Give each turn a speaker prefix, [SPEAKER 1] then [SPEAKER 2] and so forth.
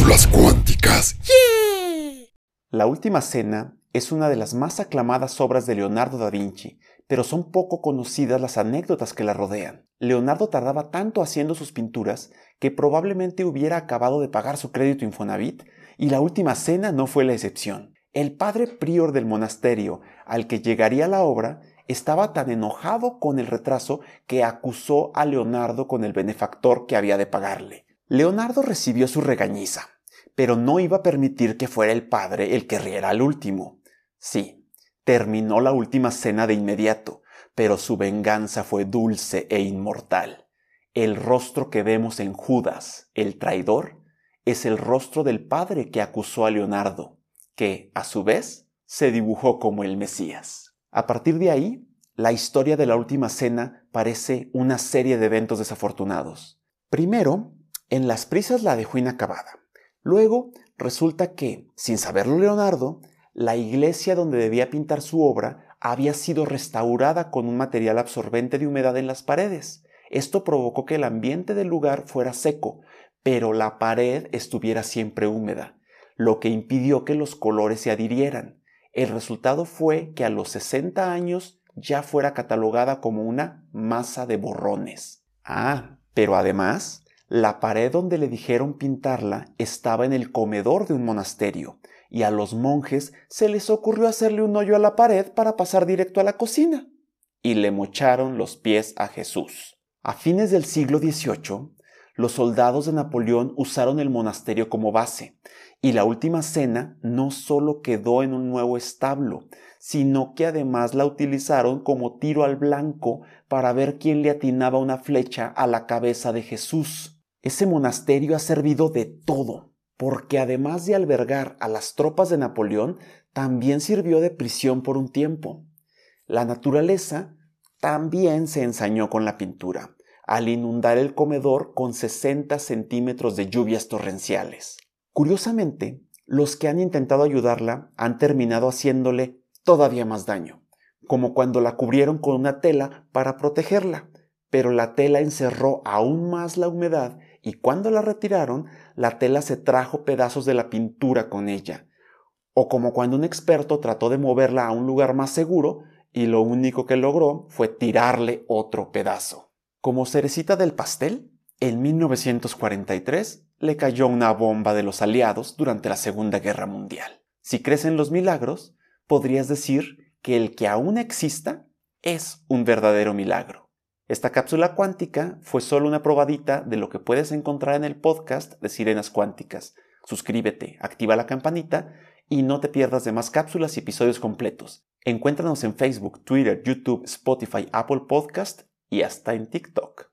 [SPEAKER 1] Cápsulas cuánticas.
[SPEAKER 2] La Última Cena es una de las más aclamadas obras de Leonardo da Vinci, pero son poco conocidas las anécdotas que la rodean. Leonardo tardaba tanto haciendo sus pinturas que probablemente hubiera acabado de pagar su crédito Infonavit y La Última Cena no fue la excepción. El padre prior del monasterio al que llegaría la obra estaba tan enojado con el retraso que acusó a Leonardo con el benefactor que había de pagarle. Leonardo recibió su regañiza, pero no iba a permitir que fuera el padre el que riera al último. Sí, terminó la última cena de inmediato, pero su venganza fue dulce e inmortal. El rostro que vemos en Judas, el traidor, es el rostro del padre que acusó a Leonardo, que, a su vez, se dibujó como el Mesías. A partir de ahí, la historia de la última cena parece una serie de eventos desafortunados. Primero, en las prisas la dejó inacabada. Luego resulta que, sin saberlo Leonardo, la iglesia donde debía pintar su obra había sido restaurada con un material absorbente de humedad en las paredes. Esto provocó que el ambiente del lugar fuera seco, pero la pared estuviera siempre húmeda, lo que impidió que los colores se adhirieran. El resultado fue que a los 60 años ya fuera catalogada como una masa de borrones. Ah, pero además, la pared donde le dijeron pintarla estaba en el comedor de un monasterio, y a los monjes se les ocurrió hacerle un hoyo a la pared para pasar directo a la cocina. Y le mocharon los pies a Jesús. A fines del siglo XVIII, los soldados de Napoleón usaron el monasterio como base, y la última cena no solo quedó en un nuevo establo, sino que además la utilizaron como tiro al blanco para ver quién le atinaba una flecha a la cabeza de Jesús. Ese monasterio ha servido de todo, porque además de albergar a las tropas de Napoleón, también sirvió de prisión por un tiempo. La naturaleza también se ensañó con la pintura, al inundar el comedor con 60 centímetros de lluvias torrenciales. Curiosamente, los que han intentado ayudarla han terminado haciéndole todavía más daño, como cuando la cubrieron con una tela para protegerla, pero la tela encerró aún más la humedad y cuando la retiraron, la tela se trajo pedazos de la pintura con ella. O como cuando un experto trató de moverla a un lugar más seguro y lo único que logró fue tirarle otro pedazo. Como cerecita del pastel, en 1943 le cayó una bomba de los aliados durante la Segunda Guerra Mundial. Si crees en los milagros, podrías decir que el que aún exista es un verdadero milagro. Esta cápsula cuántica fue solo una probadita de lo que puedes encontrar en el podcast de Sirenas Cuánticas. Suscríbete, activa la campanita y no te pierdas de más cápsulas y episodios completos. Encuéntranos en Facebook, Twitter, YouTube, Spotify, Apple Podcast y hasta en TikTok.